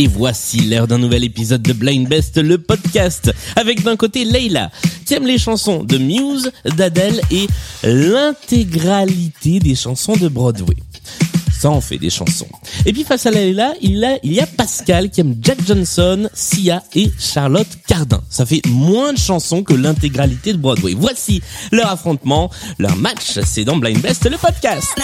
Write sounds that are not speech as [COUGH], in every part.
Et voici l'heure d'un nouvel épisode de Blind Best, le podcast, avec d'un côté Leila, qui aime les chansons de Muse, d'Adele et l'intégralité des chansons de Broadway. Ça en fait des chansons. Et puis face à Leila, il, il y a Pascal qui aime Jack Johnson, Sia et Charlotte Cardin. Ça fait moins de chansons que l'intégralité de Broadway. Voici leur affrontement, leur match, c'est dans Blind Best, le podcast.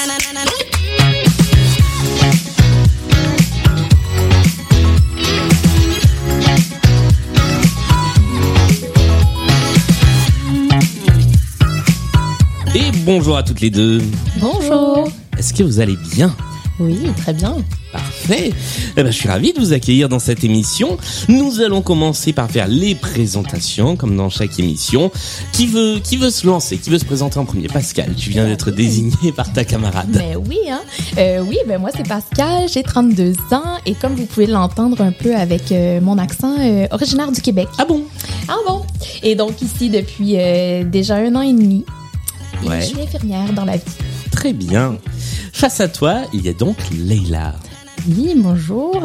Et bonjour à toutes les deux. Bonjour. Est-ce que vous allez bien? Oui, très bien. Parfait. Eh ben, je suis ravi de vous accueillir dans cette émission. Nous allons commencer par faire les présentations, comme dans chaque émission. Qui veut, qui veut se lancer? Qui veut se présenter en premier? Pascal, tu viens d'être désigné par ta camarade. Mais oui, hein. Euh, oui, ben moi c'est Pascal, j'ai 32 ans et comme vous pouvez l'entendre un peu avec euh, mon accent euh, originaire du Québec. Ah bon? Ah bon? Et donc ici depuis déjà un an et demi. Et Ouais. Je suis infirmière dans la vie. Très bien. Face à toi, il y a donc Leila. Oui, bonjour.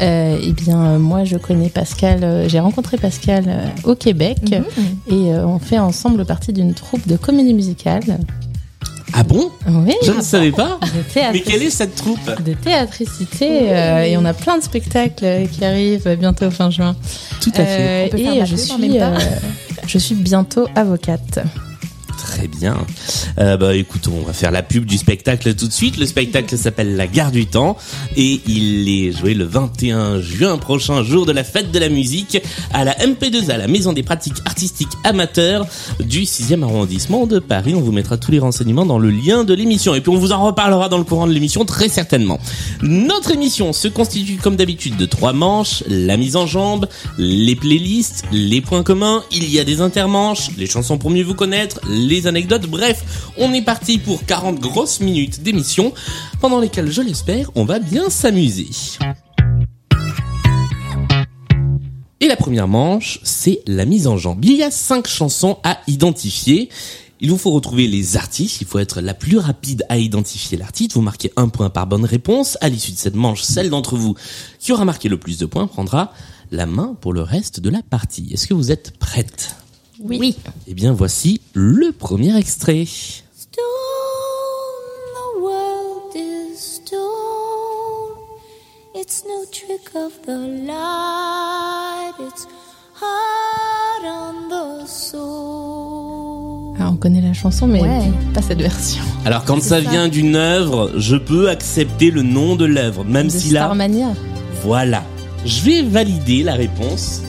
Euh, eh bien, moi, je connais Pascal. euh, J'ai rencontré Pascal euh, au Québec Mhm. et euh, on fait ensemble partie d'une troupe de comédie musicale. Ah bon? Oui, Je ne savais pas. de théâtre. Mais quelle est cette troupe? De théâtricité euh, et on a plein de spectacles qui arrivent bientôt fin juin. Tout à fait. Euh, On peut faire et la je suis, euh, je suis bientôt avocate. Très bien. Euh, bah écoutons, on va faire la pub du spectacle tout de suite. Le spectacle s'appelle La Gare du Temps et il est joué le 21 juin prochain, jour de la fête de la musique, à la MP2A, la Maison des pratiques artistiques amateurs du 6e arrondissement de Paris. On vous mettra tous les renseignements dans le lien de l'émission et puis on vous en reparlera dans le courant de l'émission très certainement. Notre émission se constitue comme d'habitude de trois manches, la mise en jambe, les playlists, les points communs, il y a des intermanches, les chansons pour mieux vous connaître, les anecdotes, bref, on est parti pour 40 grosses minutes d'émission pendant lesquelles, je l'espère, on va bien s'amuser. Et la première manche, c'est la mise en jambe. Il y a cinq chansons à identifier. Il vous faut retrouver les artistes, il faut être la plus rapide à identifier l'artiste. Vous marquez un point par bonne réponse. À l'issue de cette manche, celle d'entre vous qui aura marqué le plus de points prendra la main pour le reste de la partie. Est-ce que vous êtes prête? Oui. Eh bien, voici le premier extrait. Stone, the world is stone. It's no trick of the light, it's hard on the soul. Ah, on connaît la chanson, mais Ouais. pas cette version. Alors, quand ça, ça. vient d'une œuvre, je peux accepter le nom de l'œuvre, même de si là, Starmania. voilà. Je vais valider la réponse,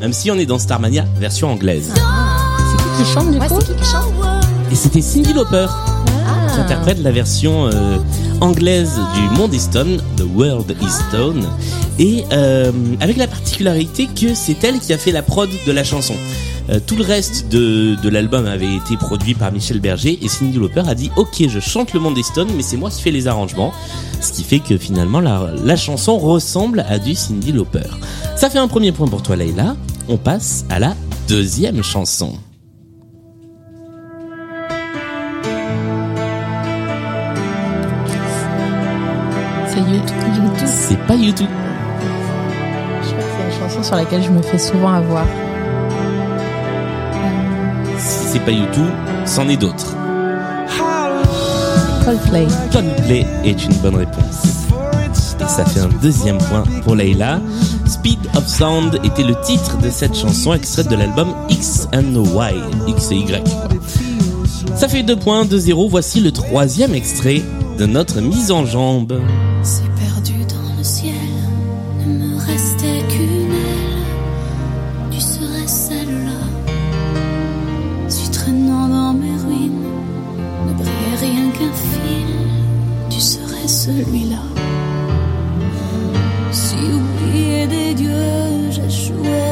même si on est dans Starmania version anglaise. C'est qui qui chante du Ouais, coup c'est qui qui chante Et c'était Cindy Lauper qui Ah. interprète la version euh, anglaise du Monde is Stone, The World is Stone, et euh, avec la particularité que c'est elle qui a fait la prod de la chanson. Euh, tout le reste de, de l'album avait été produit par Michel Berger et Cindy Lauper a dit ok je chante le Monde Stone mais c'est moi qui fais les arrangements ce qui fait que finalement la, la chanson ressemble à du Cindy Lauper. Ça fait un premier point pour toi Leïla, on passe à la deuxième chanson. C'est YouTube. C'est pas YouTube. Je crois que c'est une chanson sur laquelle je me fais souvent avoir. Si c'est pas YouTube, c'en est d'autres. Coldplay. Coldplay est une bonne réponse. Et ça fait un deuxième point pour Leila. Speed of Sound était le titre de cette chanson extraite de l'album X and Y. X et Y. Ça fait deux points, 2-0. Voici le troisième extrait de notre mise en jambe.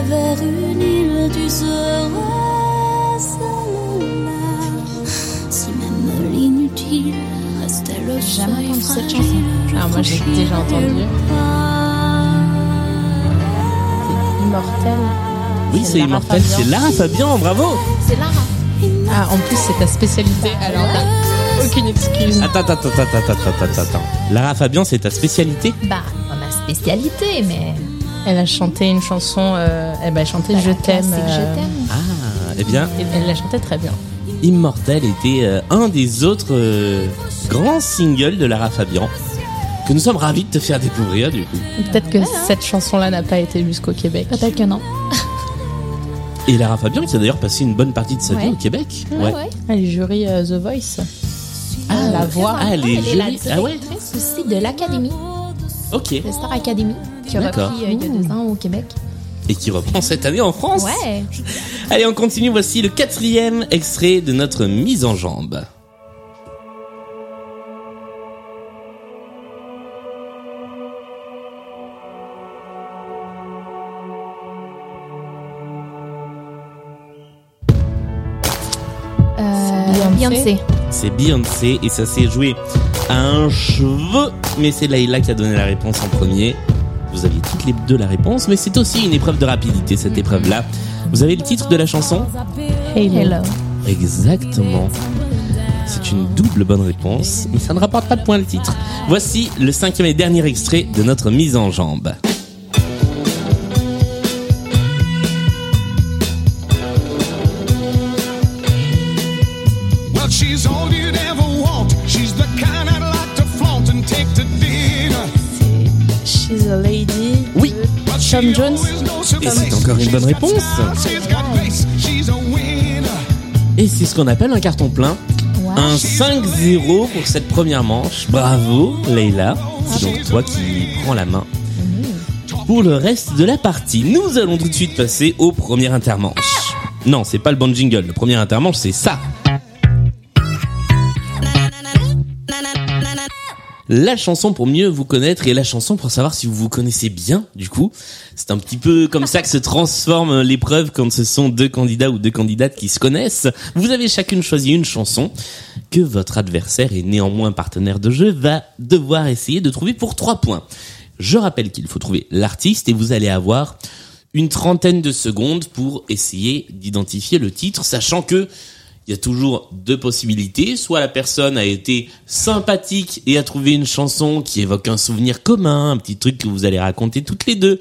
Vers une île, tu serais celle-là. Si même l'inutile restait le Jamais entendu cette chanson. Alors moi, j'ai déjà entendu. pas. Immortel. Oui, C'est c'est immortel. C'est Lara Fabian, bravo. C'est Lara. Ah, en plus, c'est ta spécialité, alors t'as aucune excuse. Attends, attends, attends, attends, attends, attends, attends. Lara Fabian, c'est ta spécialité? Bah, pas ma spécialité, mais Elle a chanté une chanson, euh, elle a chanté Bah, Je la t'aime. euh, Je t'aime. Ah, eh bien, et elle la chantait très bien. Immortel était euh, un des autres euh, grands singles de Lara Fabian que nous sommes ravis de te faire découvrir du coup. Peut-être que cette chanson-là n'a pas été jusqu'au Québec. Peut-être que non. Et Lara Fabian qui a d'ailleurs passé une bonne partie de sa vie au Québec. Ouais, ouais. Elle est jury euh, The Voice. Ah, la voix. Ah, elle est elle est la jury. Ah ouais. directrice aussi de l'Académie, Ok. de Star Academy, qui a repris euh, il y a deux ans au Québec. Et qui reprend cette année en France. Ouais. Allez, on continue. Voici le quatrième extrait de notre mise en jambe. Euh, Beyoncé. Beyoncé. C'est Beyoncé et ça s'est joué à un cheveu. Mais c'est Layla qui a donné la réponse en premier. Vous aviez toutes les deux la réponse, mais c'est aussi une épreuve de rapidité, cette épreuve-là. Vous avez le titre de la chanson. Hello. Exactement. C'est une double bonne réponse, mais ça ne rapporte pas de point le titre. Voici le cinquième et dernier extrait de notre mise en jambe. She's all you'd ever want. She's the kind I'd like to flaunt and take to dinner. She's a Lady. Oui, Tom Jones. Et c'est encore une bonne réponse. Et c'est ce qu'on appelle un carton plein. Wow. Un 5-0 pour cette première manche. Bravo, Leïla. C'est donc toi qui prends la main. Pour le reste de la partie, nous allons tout de suite passer au premier intermanche. Non, c'est pas le bon jingle. Le premier intermanche, c'est ça. La chanson pour mieux vous connaître et la chanson pour savoir si vous vous connaissez bien, du coup. C'est un petit peu comme ça que se transforme l'épreuve quand ce sont deux candidats ou deux candidates qui se connaissent. Vous avez chacune choisi une chanson que votre adversaire et néanmoins partenaire de jeu va devoir essayer de trouver pour trois points. Je rappelle qu'il faut trouver l'artiste et vous allez avoir une trentaine de secondes pour essayer d'identifier le titre, sachant que il y a toujours deux possibilités. Soit la personne a été sympathique et a trouvé une chanson qui évoque un souvenir commun, un petit truc que vous allez raconter toutes les deux.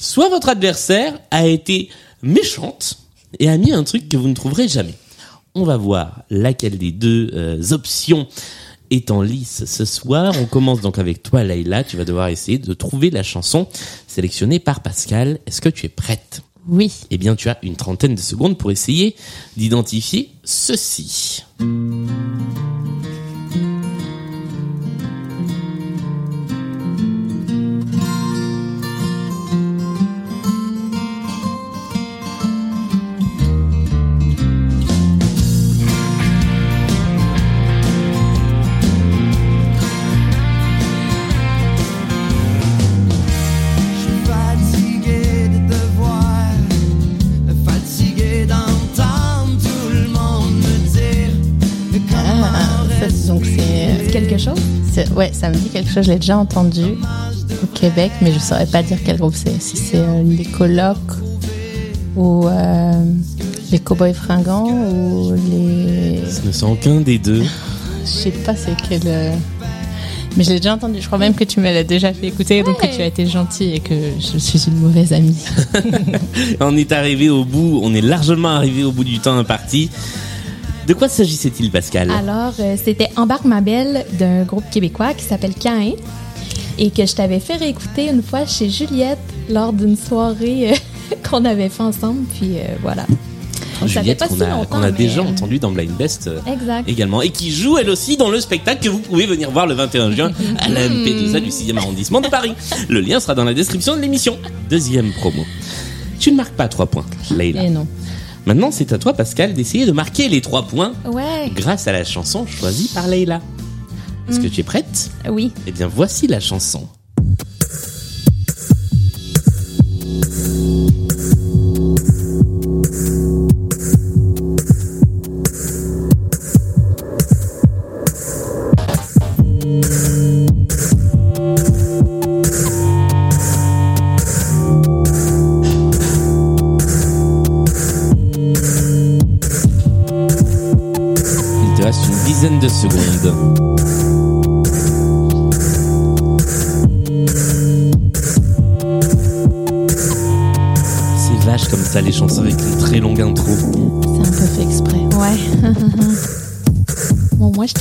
Soit votre adversaire a été méchante et a mis un truc que vous ne trouverez jamais. On va voir laquelle des deux euh, options est en lice ce soir. On commence donc avec toi, Layla. Tu vas devoir essayer de trouver la chanson sélectionnée par Pascal. Est-ce que tu es prête? Oui. eh bien, tu as une trentaine de secondes pour essayer d'identifier ceci. Ça me dit quelque chose. Je l'ai déjà entendu au Québec, mais je saurais pas dire quel groupe c'est. Si c'est euh, les colocs ou euh, les cowboys fringants ou les. Ce ne sont aucun des deux. [LAUGHS] Je sais pas c'est quel. euh, Mais je l'ai déjà entendu. Je crois même que tu me l'as déjà fait écouter, donc que tu as été gentil et que je suis une mauvaise amie. [LAUGHS] On est arrivé au bout, on est largement arrivé au bout du temps imparti. De quoi s'agissait-il, Pascal? Alors, euh, c'était Embarque ma belle d'un groupe québécois qui s'appelle Cain et que je t'avais fait réécouter une fois chez Juliette lors d'une soirée euh, [LAUGHS] qu'on avait fait ensemble. Puis euh, voilà. Juliette, qu'on si a, a déjà euh, entendu dans Blind Best Exact. également, et qui joue elle aussi dans le spectacle que vous pouvez venir voir le 21 juin à la MP2A du 6e arrondissement de Paris. Le lien sera dans la description de l'émission. Deuxième promo. Tu ne marques pas trois points, Leïla. Et non. Maintenant, c'est à toi, Pascal, d'essayer de marquer les trois points Ouais. grâce à la chanson choisie par Leïla. Est-ce que tu es prête? Oui. Eh bien, voici la chanson.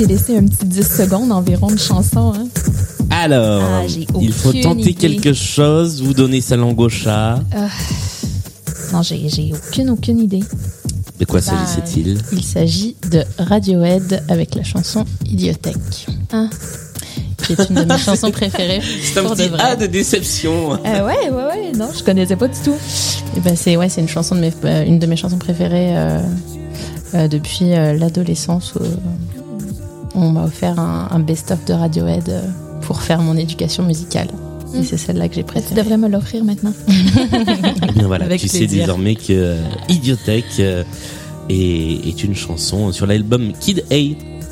T'ai laissé un petit 10 secondes environ de chanson. Hein. Alors, Ah, il faut tenter idée. quelque chose, vous donner sa langue au chat. Non, j'ai aucune, aucune idée. De quoi Bah, s'agissait-il? Il s'agit de Radiohead avec la chanson Idiotech, Ah. qui est une de mes [LAUGHS] chansons préférées. C'est un de petit. A de déception. Euh, ouais, ouais, ouais. Non, je connaissais pas du tout. Et ben c'est ouais, c'est une chanson de mes, euh, une de mes chansons préférées euh, euh, depuis euh, l'adolescence. On m'a offert un, un best-of de Radiohead euh, pour faire mon éducation musicale. Et Mm. c'est celle-là que j'ai Tu préférée. devrais me l'offrir maintenant. [LAUGHS] Eh bien voilà, Avec tu sais désormais que euh, Idiotech euh, est, est une chanson sur l'album Kid A.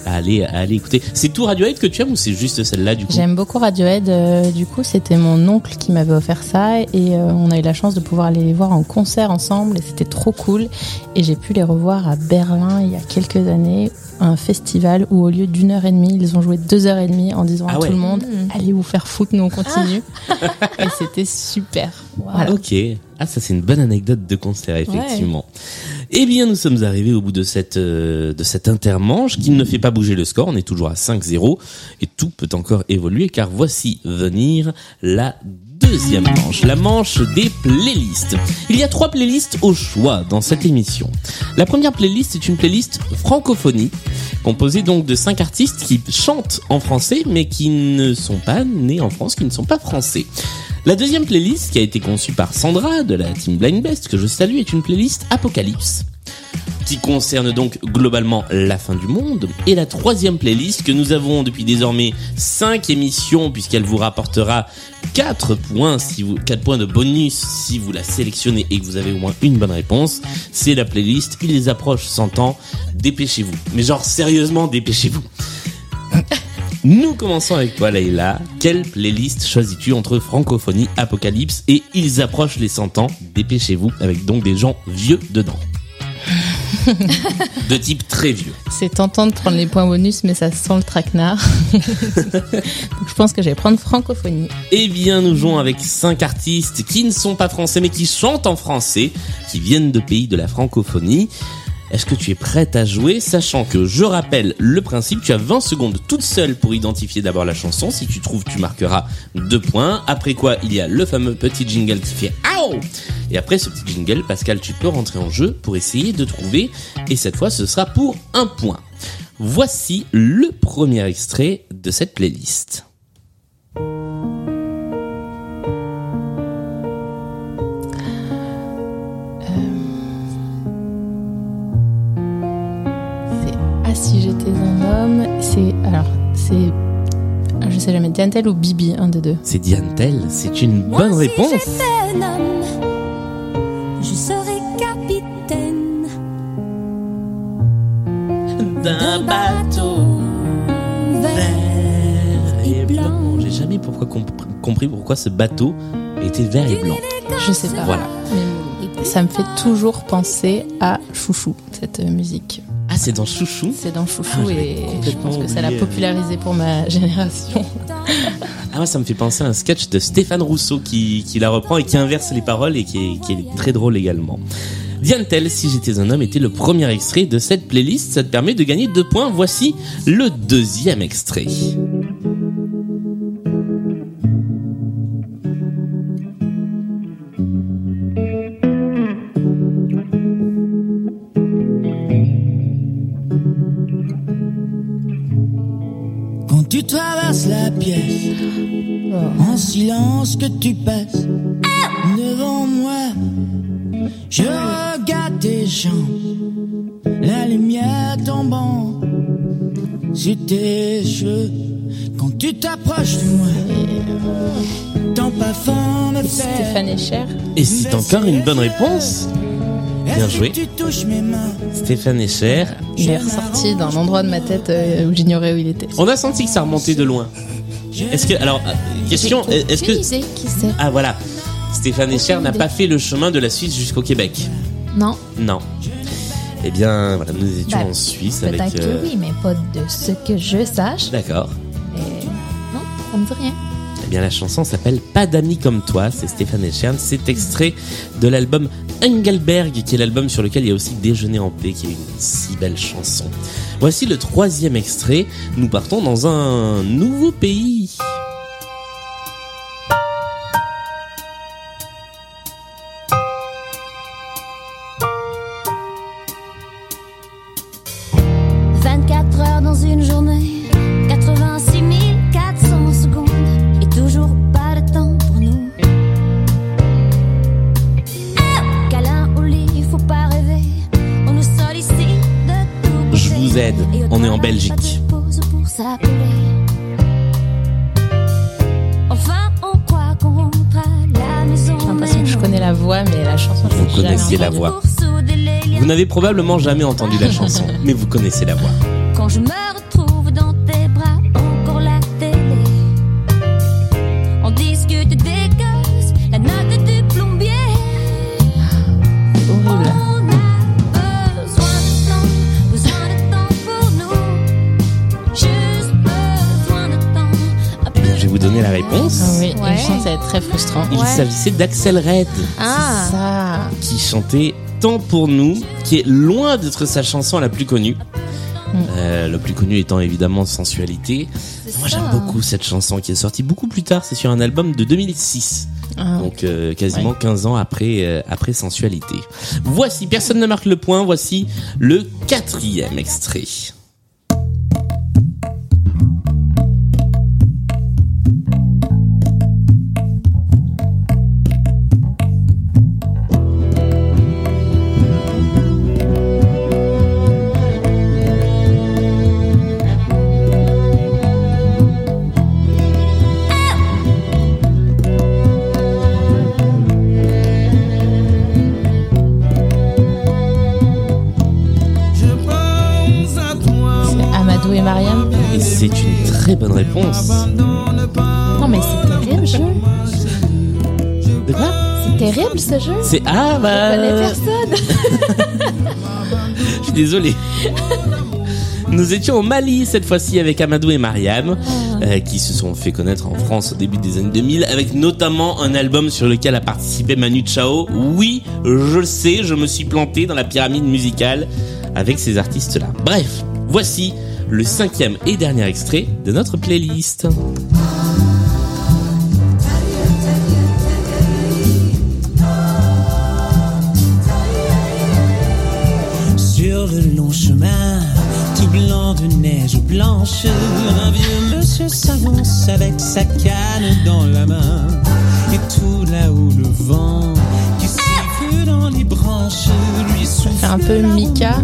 À aller, à aller écouter. C'est tout Radiohead que tu aimes ou c'est juste celle-là du coup J'aime beaucoup Radiohead. euh, du coup, c'était mon oncle qui m'avait offert ça et euh, on a eu la chance de pouvoir aller les voir en concert ensemble et c'était trop cool. Et j'ai pu les revoir à Berlin il y a quelques années, un festival où au lieu d'une heure et demie, ils ont joué deux heures et demie en disant Ah à ouais. tout le monde Mm. allez vous faire foutre, nous on continue. [LAUGHS] et c'était super. Voilà. Ok. Ah, ça c'est une bonne anecdote de concert, effectivement. Eh bien, nous sommes arrivés au bout de cette euh, de cette intermanche qui ne fait pas bouger le score. On est toujours à 5-0 et tout peut encore évoluer car voici venir la deuxième manche, la manche des playlists. Il y a trois playlists au choix dans cette émission. La première playlist est une playlist francophonie, composée donc de cinq artistes qui chantent en français mais qui ne sont pas nés en France, qui ne sont pas français. La deuxième playlist, qui a été conçue par Sandra de la team Blind Best, que je salue, est une playlist Apocalypse qui concerne donc globalement la fin du monde. Et la troisième playlist que nous avons depuis désormais 5 émissions, puisqu'elle vous rapportera 4 points, si vous, 4 points de bonus si vous la sélectionnez et que vous avez au moins une bonne réponse, c'est la playlist Il les approche 100 ans, dépêchez-vous. Mais genre sérieusement, dépêchez-vous. [LAUGHS] Nous commençons avec toi, Leïla. Quelle playlist choisis-tu entre francophonie, apocalypse et ils approchent les 100 ans Dépêchez-vous, avec donc des gens vieux dedans? [LAUGHS] de type très vieux. C'est tentant de prendre les points bonus, mais ça sent le traquenard. [LAUGHS] Donc je pense que je vais prendre francophonie. Eh bien, nous jouons avec cinq artistes qui ne sont pas français mais qui chantent en français, qui viennent de pays de la francophonie. Est-ce que tu es prête à jouer, sachant que, je rappelle le principe, tu as 20 secondes toute seule pour identifier d'abord la chanson. Si tu trouves, tu marqueras deux points. Après quoi, il y a le fameux petit jingle qui fait « Aouh !» Et après ce petit jingle, Pascal, tu peux rentrer en jeu pour essayer de trouver. Et cette fois, ce sera pour un point. Voici le premier extrait de cette playlist. J'étais un homme, c'est alors c'est ah, je sais jamais Diantel ou Bibi, un des deux? C'est Diane Tell, c'est une Moi, bonne si réponse. j'étais un homme, je serais capitaine d'un bateau vert et blanc. J'ai jamais pourquoi comp- compris pourquoi ce bateau était vert et blanc. Je sais pas. Voilà. Mais ça me fait toujours penser à Chouchou cette musique. C'est dans Chouchou C'est dans Chouchou Ah, et je pense que ça l'a popularisé pour ma [LAUGHS] génération. Ah, moi, ça me fait penser à un sketch de Stéphane Rousseau qui, qui la reprend et qui inverse les paroles et qui est, qui est très drôle également. Diane Tell, Si j'étais un homme, était le premier extrait de cette playlist. Ça te permet de gagner deux points. Voici le deuxième extrait. La pièce, en silence que tu passes devant moi, je regarde tes jambes, la lumière tombant sur tes cheveux. Quand tu t'approches de moi, ton parfum me fait. Stéphane Echer. Et c'est encore une bonne réponse. Bien joué. Stéphane Echer. Il est ressorti d'un endroit de ma tête euh, où j'ignorais où il était. On a senti que ça remontait de loin. Est-ce que, alors, euh, question, est-ce que, ah voilà, Stéphane Echer n'a pas fait le chemin de la Suisse jusqu'au Québec. Non, Non. Eh bien, voilà, nous étions Ben, en Suisse peut-être avec. euh, que oui, mais pas de ce que je sache. D'accord. Mais non, ça me dit rien. Bien, la chanson s'appelle Pas d'amis comme toi, c'est Stéphane Echern. C'est extrait de l'album Engelberg, qui est l'album sur lequel il y a aussi Déjeuner en paix, qui est une si belle chanson. Voici le troisième extrait. Nous partons dans un nouveau pays. « s'appeler. Enfin, on croit qu'on rentre à la maison. J'ai l'impression que je connais la voix, mais la chanson, je Vous connaissiez la voix. Vous n'avez probablement jamais entendu la chanson, mais vous connaissez la voix. Quand je me réponse. Ah oui, Ouais. et je sens que ça va être très frustrant. Il Ouais. s'agissait d'Axel Red. Ah, Ça. qui chantait Tant pour nous, qui est loin d'être sa chanson la plus connue. Euh, le plus connu étant évidemment Sensualité. Moi j'aime beaucoup cette chanson qui est sortie beaucoup plus tard, c'est sur un album de 2006. Ah. Donc euh, quasiment Ouais. 15 ans après, euh, après Sensualité. Voici, personne ne marque le point, voici le quatrième extrait. Désolé. Nous étions au Mali cette fois-ci avec Amadou et Mariam, euh, qui se sont fait connaître en France au début des années 2000, avec notamment un album sur lequel a participé Manu Chao. Oui, je le sais, je me suis planté dans la pyramide musicale avec ces artistes-là. Bref, voici le cinquième et dernier extrait de notre playlist. Le long chemin, tout blanc de neige blanche, un vieux monsieur s'avance avec sa canne dans la main. Et tout là-haut le vent fait un peu Mika.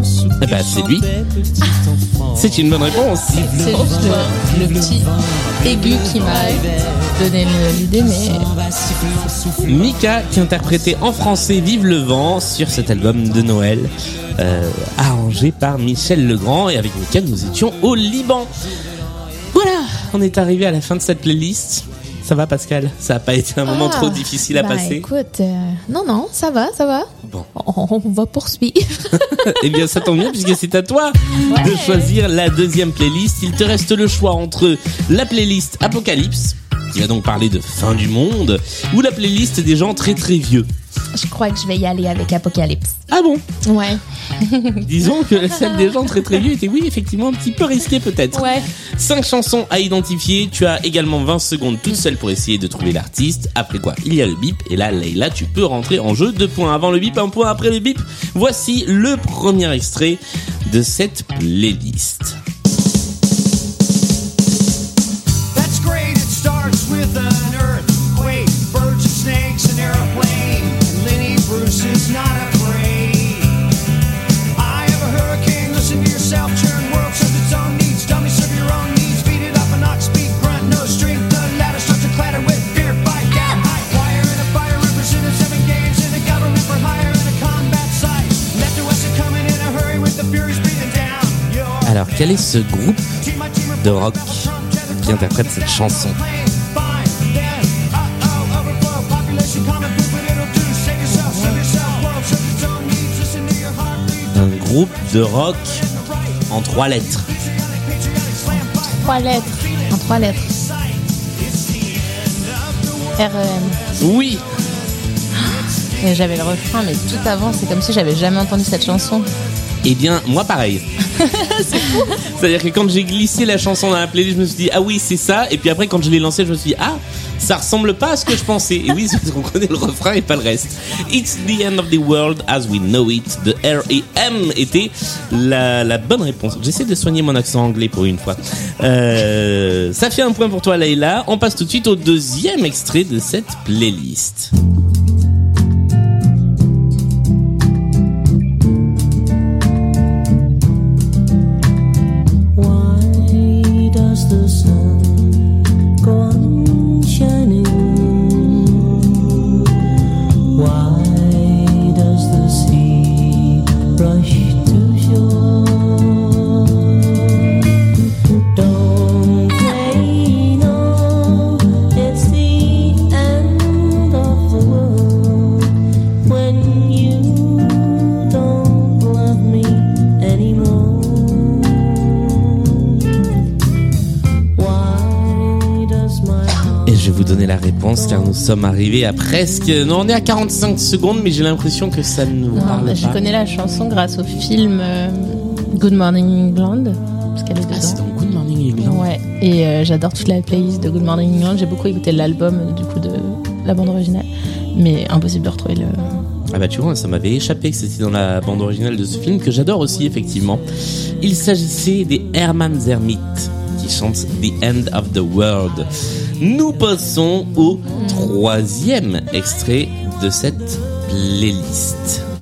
Eh ben, qui c'est lui. C'est une bonne réponse. C'est juste le, le petit aigu qui m'a donné l'idée, mais. Mika qui interprétait en français Vive le vent sur cet album de Noël euh, arrangé par Michel Legrand et avec Mika nous étions au Liban. Voilà, on est arrivé à la fin de cette playlist. Ça va Pascal Ça a pas été un moment Ah, trop difficile à ben, passer Écoute, euh, non, non, ça va, ça va. Bon. On, on va poursuivre. [LAUGHS] Eh bien ça tombe bien puisque c'est à toi de choisir la deuxième playlist. Il te reste le choix entre la playlist Apocalypse qui va donc parler de fin du monde ou la playlist des gens très très vieux. Je crois que je vais y aller avec Apocalypse. Ah bon? Ouais. [LAUGHS] Disons que celle des gens très très vieux était oui effectivement un petit peu risquée peut-être. Ouais. 5 chansons à identifier, tu as également 20 secondes toute seule pour essayer de trouver l'artiste. Après quoi, il y a le bip et là Leïla, tu peux rentrer en jeu. Deux points avant le bip, un point après le bip. Voici le premier extrait de cette playlist. Ce groupe de rock qui interprète cette chanson Un groupe de rock en trois lettres. Trois lettres. En trois lettres. REM. Oui. Et j'avais le refrain, mais tout avant, c'est comme si j'avais jamais entendu cette chanson. Eh bien, moi pareil. [LAUGHS] C'est-à-dire que quand j'ai glissé la chanson dans la playlist, je me suis dit ah oui c'est ça. Et puis après quand je l'ai lancé, je me suis dit ah ça ressemble pas à ce que je pensais. Et oui, c'est parce qu'on connaît le refrain et pas le reste. It's the end of the world as we know it. De R.E.M. était la, la bonne réponse. J'essaie de soigner mon accent anglais pour une fois. Euh, ça fait un point pour toi, Leïla. On passe tout de suite au deuxième extrait de cette playlist. The sun car nous sommes arrivés à presque. Non, on est à 45 secondes, mais j'ai l'impression que ça ne vous Non, parle bah, je pas. connais la chanson grâce au film euh, Good Morning England, parce qu'elle est Ah, c'est dedans. dans Good Morning England. Ouais, et euh, j'adore toute la playlist de Good Morning England. J'ai beaucoup écouté l'album euh, du coup de la bande originale, mais impossible de retrouver le. Ah bah tu vois, ça m'avait échappé que c'était dans la bande originale de ce film que j'adore aussi effectivement. Il s'agissait des Herman Zermit qui chantent The End of the World. Nous passons au troisième extrait de cette playlist.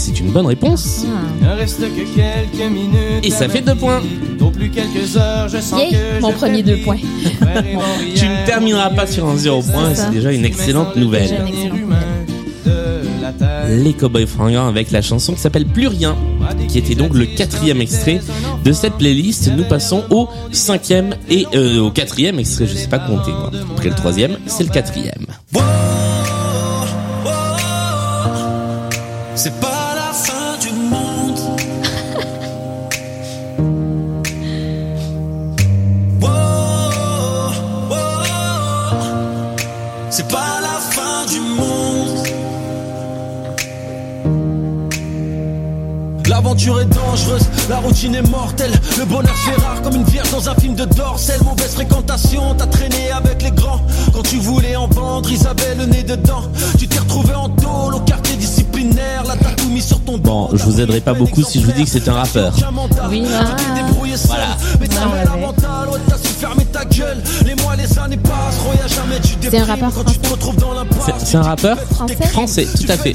C'est une bonne réponse. Ne reste que quelques minutes. Et ça fait deux points. Au plus quelques heures, je sens Yeah, que mon je premier deux points. [LAUGHS] Tu ne termineras pas sur un zéro point, c'est déjà une excellente nouvelle. Excellente. Les Cowboys Fringants avec la chanson qui s'appelle Plus Rien, qui était donc le quatrième extrait de cette playlist. Nous passons au cinquième et euh, au quatrième extrait, je sais pas compter. moi. Après le troisième, c'est le quatrième. C'est pas C'est pas la fin du monde. L'aventure est dangereuse, la routine est mortelle. Le bonheur fait rare comme une vierge dans un film de Dorcel. Mauvaise fréquentation, t'as traîné avec les grands. Quand tu voulais en vendre, Isabelle le nez dedans. Tu t'es retrouvé en tôle au quartier disciplinaire. Là, t'as tout mis sur ton Bon, je vous aiderai pas beaucoup si je vous dis que c'est un rappeur. Oui, ah. Voilà. Mais Ouais, C'est un rappeur l'impasse. C'est- un rappeur Français Français, tout à fait.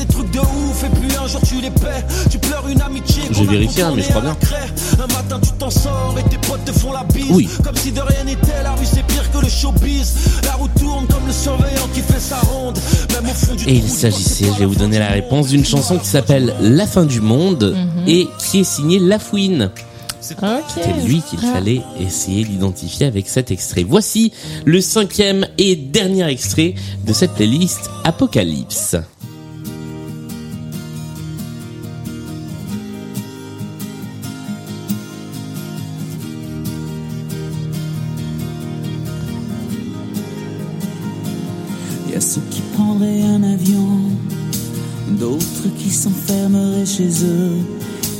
vérifie, hein, mais je crois bien. la la. Oui. Comme si de rien n'était, la rue c'est pire que le showbiz. La roue tourne comme le surveillant qui fait sa ronde. Même au fond du Et il s'agissait, je vais vous donner la réponse, d'une chanson qui s'appelle La fin du monde et qui est signée Lafouine. Ok. C'était lui qu'il fallait essayer d'identifier avec cet extrait. Voici le cinquième et dernier extrait de cette playlist Apocalypse. Y a ceux qui prendraient un avion, d'autres qui s'enfermeraient chez eux,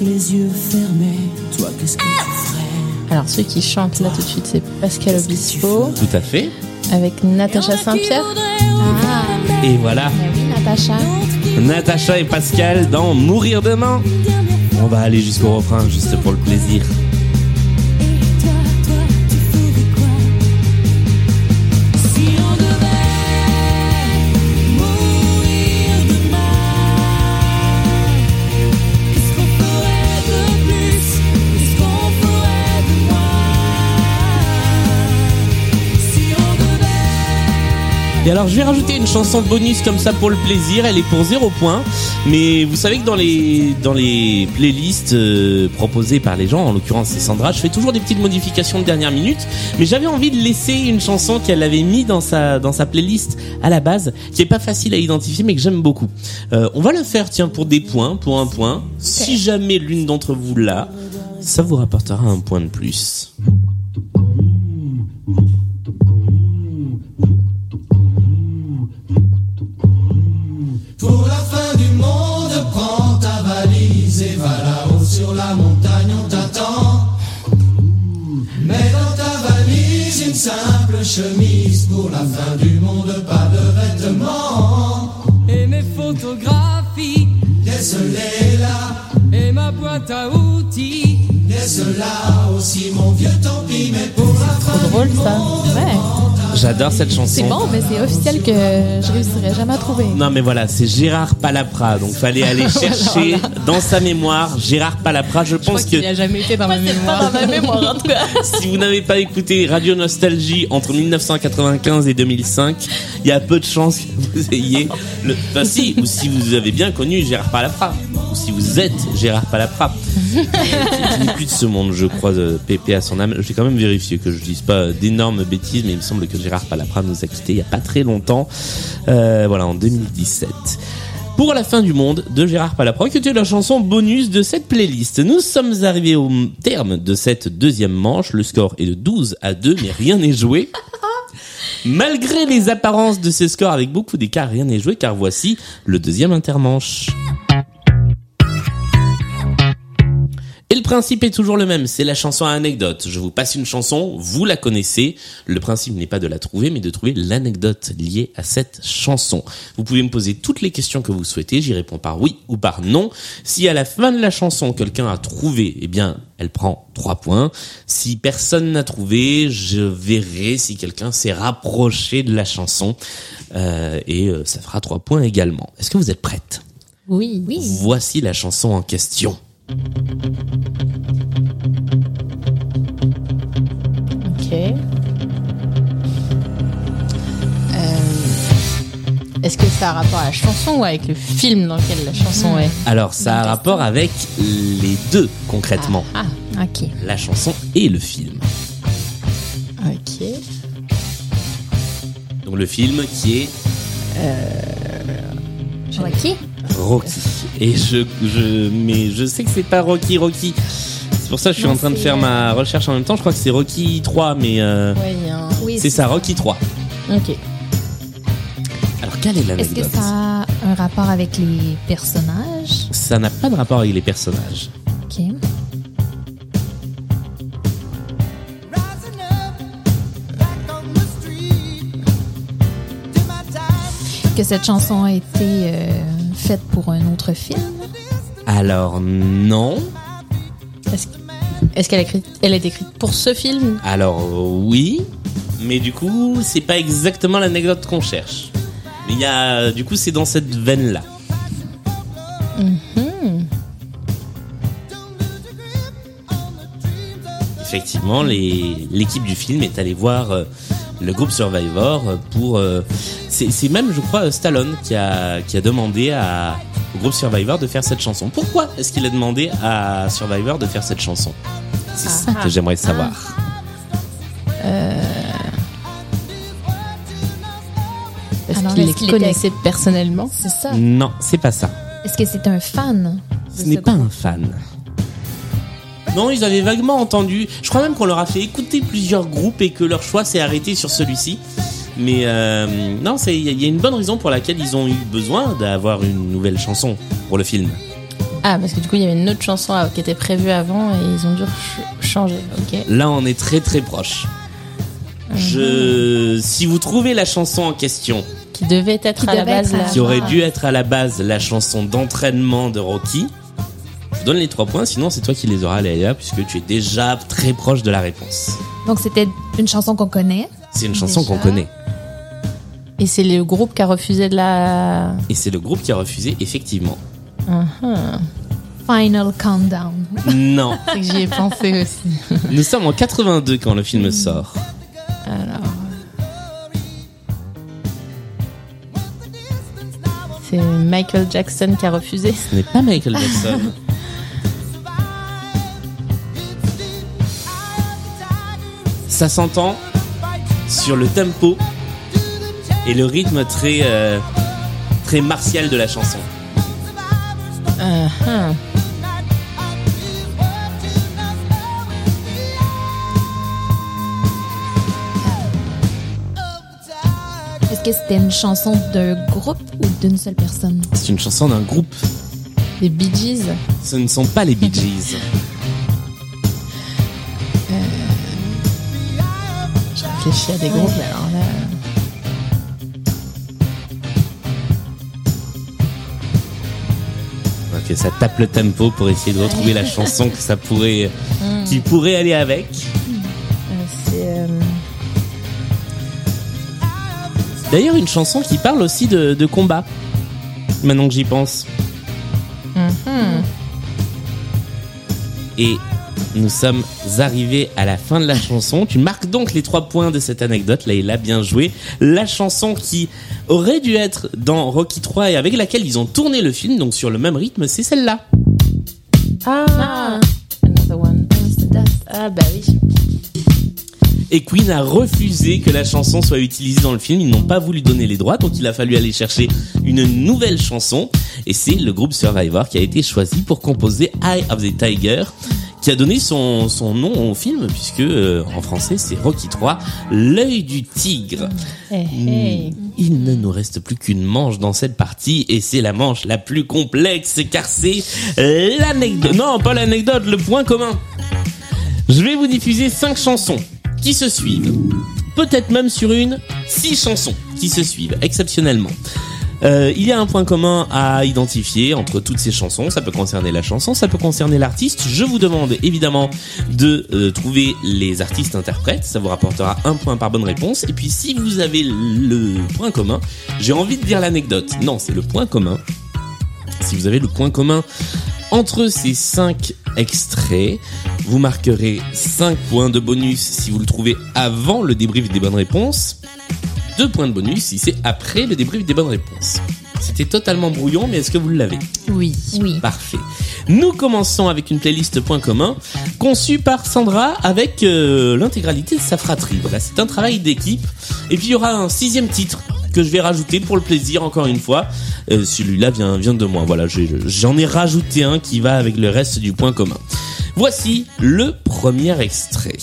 les yeux fermés. Toi, qu'est-ce que tu ferais Alors ceux qui chantent là tout de suite, c'est Pascal Obispo Tout à fait. avec Natacha Saint-Pierre. Et voilà, Mais oui, Natacha. Natacha et Pascal dans Mourir demain. On va aller jusqu'au refrain, juste pour le plaisir. Et alors je vais rajouter une chanson bonus comme ça pour le plaisir, elle est pour 0 points. Mais vous savez que dans les dans les playlists euh, proposées par les gens, en l'occurrence c'est Sandra, je fais toujours des petites modifications de dernière minute. Mais j'avais envie de laisser une chanson qu'elle avait mis dans sa dans sa playlist à la base, qui est pas facile à identifier mais que j'aime beaucoup. Euh, on va la faire tiens pour des points, pour un point. Si jamais l'une d'entre vous l'a, ça vous rapportera un point de plus. La montagne, on t'attend. Mets dans ta valise une simple chemise. Pour la fin du monde, pas de vêtements. Et mes photographies, Laisse-les là, et ma boîte à outils. laisse-la aussi, mon vieux, tant pis, mais pour la fin ça. Ouais. J'adore cette chanson. C'est bon, mais c'est officiel que je réussirais jamais à trouver. Non mais voilà, c'est Gérard Palapra. Donc fallait [LAUGHS] aller chercher dans sa mémoire Gérard Palapra. Je pense que qu'il a jamais été dans ma mémoire. Pas dans ma mémoire, en tout cas. [LAUGHS] si vous n'avez pas écouté Radio Nostalgie entre 1995 et 2005, il y a peu de chances que vous ayez le. Enfin si, ou si vous avez bien connu Gérard Palapra, ou si vous êtes Gérard Palapra. [LAUGHS] qui n'est plus de ce monde, je crois, de PP à son âme. Je vais quand même vérifier que je dise pas d'énormes bêtises, mais il me semble que Gérard Palapra nous a quittés il y a pas très longtemps. Euh, voilà, en 2017 pour la fin du monde de Gérard Palapro, qui était la chanson bonus de cette playlist. Nous sommes arrivés au terme de cette deuxième manche. Le score est de 12 à 2, mais rien n'est joué. [LAUGHS] Malgré les apparences de ces scores avec beaucoup d'écart, rien n'est joué, car voici le deuxième intermanche. Principe est toujours le même, c'est la chanson à anecdote. Je vous passe une chanson, vous la connaissez. Le principe n'est pas de la trouver, mais de trouver l'anecdote liée à cette chanson. Vous pouvez me poser toutes les questions que vous souhaitez, j'y réponds par oui ou par non. Si à la fin de la chanson, quelqu'un a trouvé, eh bien, elle prend trois points. Si personne n'a trouvé, je verrai si quelqu'un s'est rapproché de la chanson. Euh, et euh, ça fera trois points également. Est-ce que vous êtes prête? Oui. Oui. Voici la chanson en question. Ok. Euh, Est-ce que ça a rapport à la chanson ou avec le film dans lequel la chanson est? Alors, ça a rapport avec les deux, concrètement. Ah, Ok. La chanson et le film. ok. Donc le film qui est Ok. Rocky. Et je, je, mais je sais que c'est pas Rocky Rocky. C'est pour ça que je suis Non, en train de faire euh, ma recherche en même temps. Je crois que c'est Rocky 3, mais euh, Ouais, Oui. c'est ça, Rocky 3. Ok. Alors quelle est Est-ce que l'anecdote ça a un rapport avec les personnages? Ça n'a pas de rapport avec les personnages. Ok. Que cette chanson a été euh, faite pour un autre film? Alors non. Est-ce qu'elle elle est écrite pour ce film? Alors euh, oui, mais du coup c'est pas exactement l'anecdote qu'on cherche. Mais il y a, du coup c'est dans cette veine là. Effectivement, l'équipe du film est allée voir euh, le groupe Survivor euh, pour. euh, c'est même, je crois, Stallone qui a qui a demandé à au groupe Survivor de faire cette chanson. Pourquoi est-ce qu'il a demandé à Survivor de faire cette chanson? C'est ça que j'aimerais savoir. Est-ce Alors, qu'il est-ce les qu'il était- connaissait personnellement? C'est ça. Non, c'est pas ça. Est-ce que c'est un fan? Ce n'est pas groupe? un fan. Non, ils avaient vaguement entendu. Je crois même qu'on leur a fait écouter plusieurs groupes et que leur choix s'est arrêté sur celui-ci. Mais euh, non, c'est- il y, a- il y a une bonne raison pour laquelle ils ont eu besoin d'avoir une nouvelle chanson pour le film. Ah, parce que du coup, il y avait une autre chanson qui était prévue avant et ils ont dû ch- changer. Ok. Là, on est très très proche. Je, si vous trouvez la chanson en question, Qui devait être Qui à la base être à là. la qui aurait dû être à la base la chanson d'entraînement de Rocky, donne les trois points. Sinon, c'est toi qui les auras, Léa, puisque tu es déjà très proche de la réponse. Donc, c'était une chanson qu'on connaît. C'est une chanson qu'on connaît. Et c'est le groupe qui a refusé de la. Et c'est le groupe qui a refusé, effectivement. Mhm. Final Countdown. Non. [LAUGHS] C'est que j'y ai pensé aussi. Nous sommes en 82 quand le film sort. Alors. Michael Jackson qui a refusé. Ce n'est pas Michael Jackson. [LAUGHS] Ça s'entend sur le tempo et le rythme très euh, très martial de la chanson. Ah. Est-ce que c'était une chanson d'un groupe ou d'une seule personne? C'est une chanson d'un groupe. Les Bee Gees. Ce ne sont pas les Bee Gees. [LAUGHS] réfléchis à des groupes, mais alors là. Ok, ça tape le tempo pour essayer de retrouver la chanson que ça pourrait, qui pourrait aller avec. euh, C'est. euh, D'ailleurs, une chanson qui parle aussi de, de combat. Maintenant que j'y pense. mhm. Et nous sommes arrivés à la fin de la chanson. Tu marques donc les trois points de cette anecdote. Là, il a bien joué. La chanson qui aurait dû être dans Rocky 3 et avec laquelle ils ont tourné le film, donc sur le même rythme, c'est celle-là. Ah, Another one. Ah, bah oui. Et Queen a refusé que la chanson soit utilisée dans le film. Ils n'ont pas voulu donner les droits, donc il a fallu aller chercher une nouvelle chanson. Et c'est le groupe Survivor qui a été choisi pour composer Eye of the Tiger, qui a donné son, son nom au film, puisque euh, en français c'est Rocky 3, l'œil du tigre. Hey, hey. Il ne nous reste plus qu'une manche dans cette partie et c'est la manche la plus complexe car c'est l'anecdote. Non, pas l'anecdote, le point commun. Je vais vous diffuser cinq chansons qui se suivent. Peut-être même sur une, six chansons qui se suivent exceptionnellement. Euh, il y a un point commun à identifier entre toutes ces chansons. Ça peut concerner la chanson, ça peut concerner l'artiste. Je vous demande évidemment de euh, trouver les artistes interprètes. Ça vous rapportera un point par bonne réponse. Et puis si vous avez le point commun, j'ai envie de dire l'anecdote. Non, c'est le point commun. Si vous avez le point commun entre ces cinq extraits, vous marquerez 5 points de bonus si vous le trouvez avant le débrief des bonnes réponses. 2 points de bonus si c'est après le débrief des bonnes réponses. C'était totalement brouillon, mais est-ce que vous l'avez Oui. Oui. Parfait. Nous commençons avec une playlist point commun conçue par Sandra avec euh, l'intégralité de sa fratrie. Voilà, c'est un travail d'équipe. Et puis il y aura un sixième titre que je vais rajouter pour le plaisir encore une fois. Euh, Celui-là vient vient de moi. Voilà, j'en ai rajouté un qui va avec le reste du point commun. Voici le premier extrait.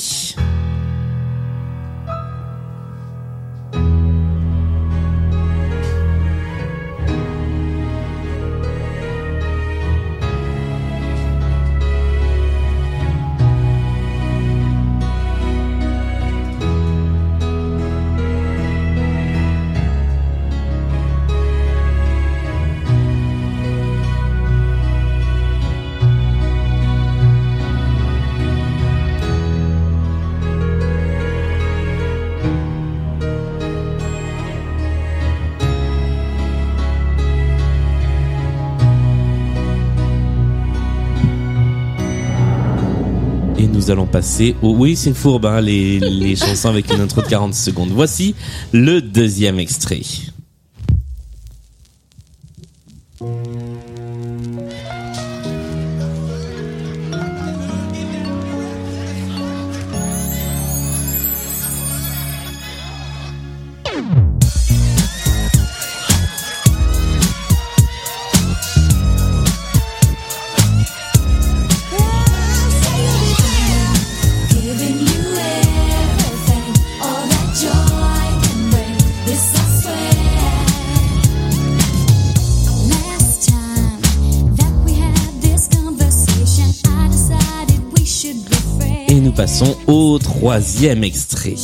Nous allons passer au... Oui, c'est fourbe, hein, les, les chansons avec une intro de 40 secondes. Voici le deuxième extrait. Troisième extrait.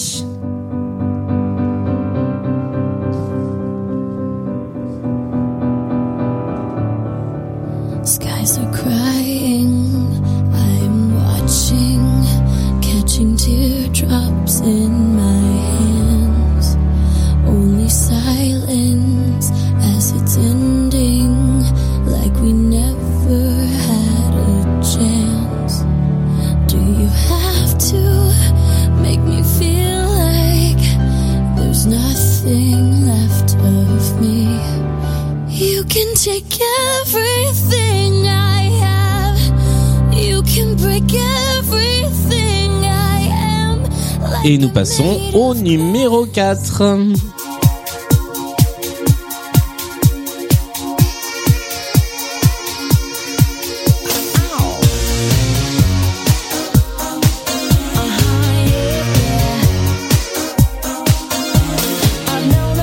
Passons au numéro 4. I've known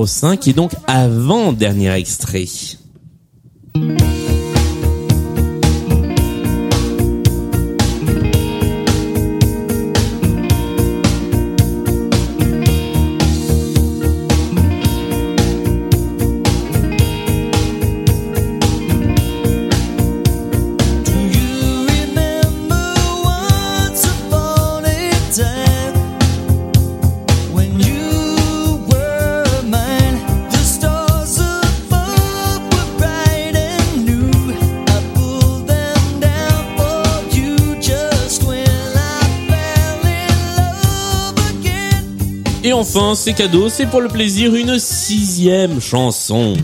Numéro 5 et donc avant-dernier extrait. C'est cadeau, c'est pour le plaisir une sixième chanson.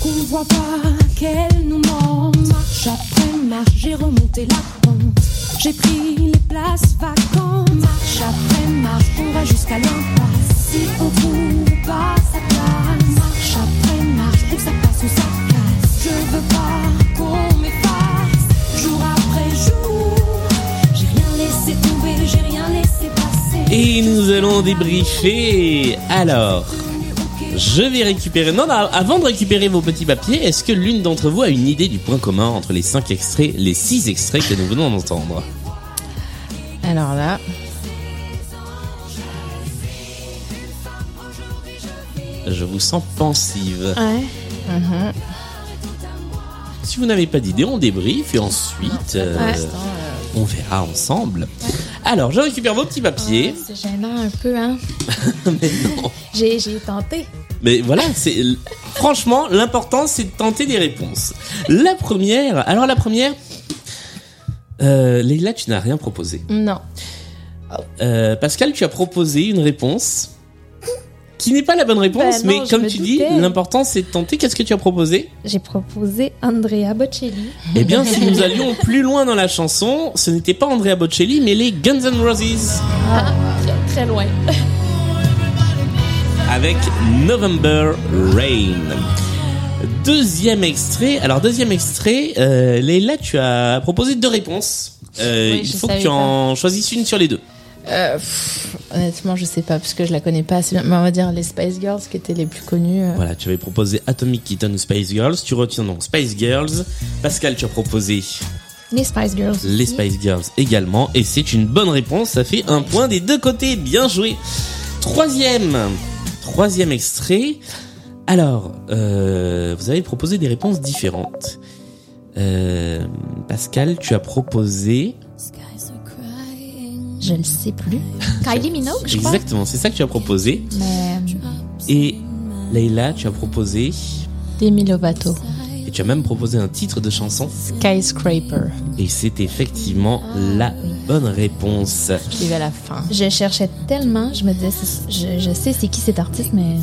Qu'on voit pas qu'elles nous mentent. Marche après marche, j'ai remonté la pente. J'ai pris les places vacantes. Marche après marche, on va jusqu'à l'impasse. Si on trouve pas sa place, marche après marche, que ça passe ou ça casse. Je veux pas qu'on m'efface. Jour après jour, j'ai rien laissé tomber, j'ai rien laissé passer. Et nous allons débriefer. Alors, je vais récupérer. Non, non, avant de récupérer vos petits papiers, est-ce que l'une d'entre vous a une idée du point commun entre les cinq extraits, les six extraits que nous venons d'entendre Alors là, Je vous sens pensive. Ouais. Si vous n'avez pas d'idée, on débrief et ensuite euh, Ouais. On verra ensemble. Alors, je récupère vos petits papiers. C'est gênant un peu, hein. [LAUGHS] Mais non. J'ai j'ai tenté. Mais voilà, c'est franchement l'important, c'est de tenter des réponses. La première, alors la première, euh, Leïla, tu n'as rien proposé. non. Euh, Pascal, tu as proposé une réponse qui n'est pas la bonne réponse, Ben non, mais comme me tu dis, l'important c'est de tenter. Qu'est-ce que tu as proposé? J'ai proposé Andrea Bocelli. Eh bien, si nous allions plus loin dans la chanson, ce n'était pas Andrea Bocelli, mais les Guns N' Roses Ah, très, très loin. avec November Rain. Deuxième extrait. Alors deuxième extrait, euh, Leïla, tu as proposé deux réponses. Euh, Oui, il faut que tu en choisisses une sur les deux. Euh, pff, honnêtement, je sais pas parce que je la connais pas assez bien. Mais on va dire les Spice Girls qui étaient les plus connues. euh. Voilà, tu avais proposé Atomic Kitten ou Spice Girls. Tu retiens donc Spice Girls. Pascal, tu as proposé Les Spice Girls. les aussi. Spice Girls également. Et c'est une bonne réponse. Ça fait un point des deux côtés. Bien joué. Troisième. Troisième extrait. Alors, euh, vous avez proposé des réponses différentes. Euh, Pascal, tu as proposé... Je le sais plus. [LAUGHS] Kylie Minogue, je crois. Exactement, c'est ça que tu as proposé. Mais Et Leïla, tu as proposé... Demi Lovato, Et tu as même proposé un titre de chanson. Skyscraper, Et c'est effectivement la bonne réponse. est à la fin. je cherchais tellement, je me disais, je, je sais c'est qui cet artiste, mais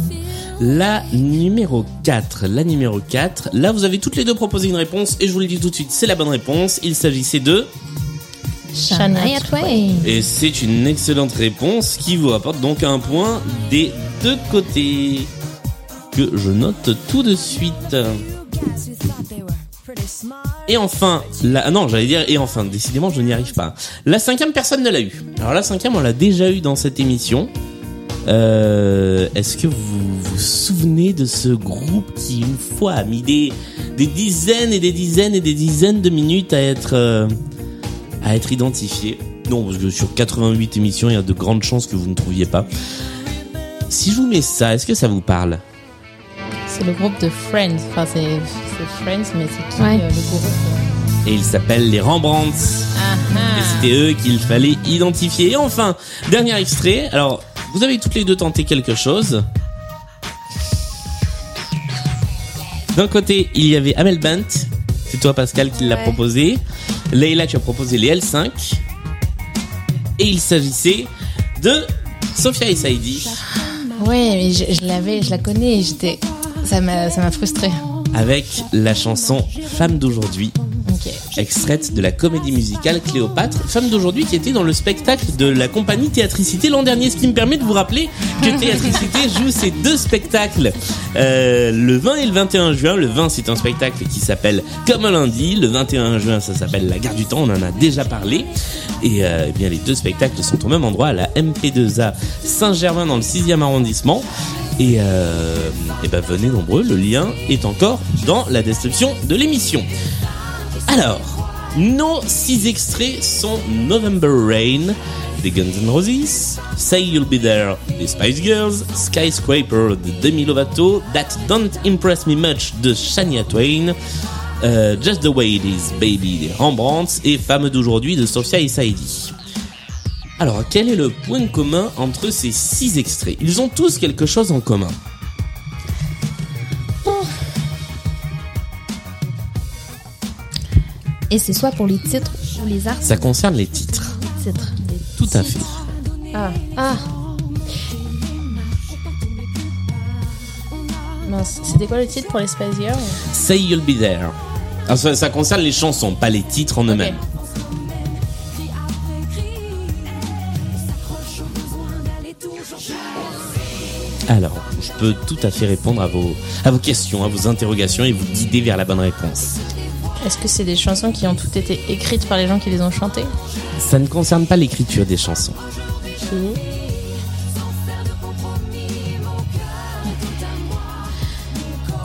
La numéro 4, la numéro 4. Là, vous avez toutes les deux proposé une réponse et je vous le dis tout de suite, c'est la bonne réponse. Il s'agissait de... Shania Twain. Et c'est une excellente réponse qui vous rapporte donc un point des deux côtés. Que je note tout de suite. Et enfin, la, ah non, j'allais dire, et enfin, décidément, je n'y arrive pas. La cinquième, personne ne l'a eu. Alors la cinquième, on l'a déjà eu dans cette émission. Euh, Est-ce que vous vous souvenez de ce groupe qui, une fois, a mis des, des dizaines et des dizaines et des dizaines de minutes à être, euh, à être identifié Non, parce que sur 88 émissions, il y a de grandes chances que vous ne trouviez pas. Si je vous mets ça, est-ce que ça vous parle? C'est le groupe de Friends. Enfin, c'est Friends, mais c'est qui Ouais. euh, le groupe euh? Et il s'appelle les Rembrandts. Et c'était eux qu'il fallait identifier. Et enfin, dernier extrait. Alors, vous avez toutes les deux tenté quelque chose. D'un côté, il y avait Amel Bent. C'est toi, Pascal, qui l'a Ouais. proposé. Leïla, tu as proposé les L5. Et il s'agissait de Sophia et Saïdi Ouais, mais je, je l'avais, je la connais. et J'étais, ça m'a, ça m'a frustré. avec la chanson Femme d'aujourd'hui. Ok. extraite de la comédie musicale Cléopâtre, femme d'aujourd'hui qui était dans le spectacle de la compagnie Théatricité l'an dernier, ce qui me permet de vous rappeler que Théatricité [LAUGHS] joue ces deux spectacles euh, le 20 et le 21 juin. Le 20 c'est un spectacle qui s'appelle Comme un lundi, le 21 juin ça s'appelle La Gare du Temps, on en a déjà parlé. Et euh, eh bien les deux spectacles sont au même endroit à la MP2A Saint-Germain dans le 6e arrondissement. Et, euh, eh ben venez nombreux, le lien est encore dans la description de l'émission. Alors, nos six extraits sont November Rain des Guns N' Roses, Say You'll Be There des Spice Girls, Skyscraper de Demi Lovato, That Don't Impress Me Much de Shania Twain, euh, Just the Way It Is Baby des Rembrandts et Femme d'aujourd'hui de Sophia et Saidi. Alors, quel est le point commun entre ces six extraits? Ils ont tous quelque chose en commun. Et c'est soit pour les titres ou les artistes. Ça concerne les titres. titres. Tout à fait. Ah, Ah. C'était quoi le titre pour les Spice Girls Say You'll Be There. Alors, ça, ça concerne les chansons, pas les titres en eux-mêmes. Alors, je peux tout à fait répondre à vos, à vos questions, à vos interrogations et vous guider vers la bonne réponse. Est-ce que c'est des chansons qui ont toutes été écrites par les gens qui les ont chantées Ça ne concerne pas l'écriture des chansons.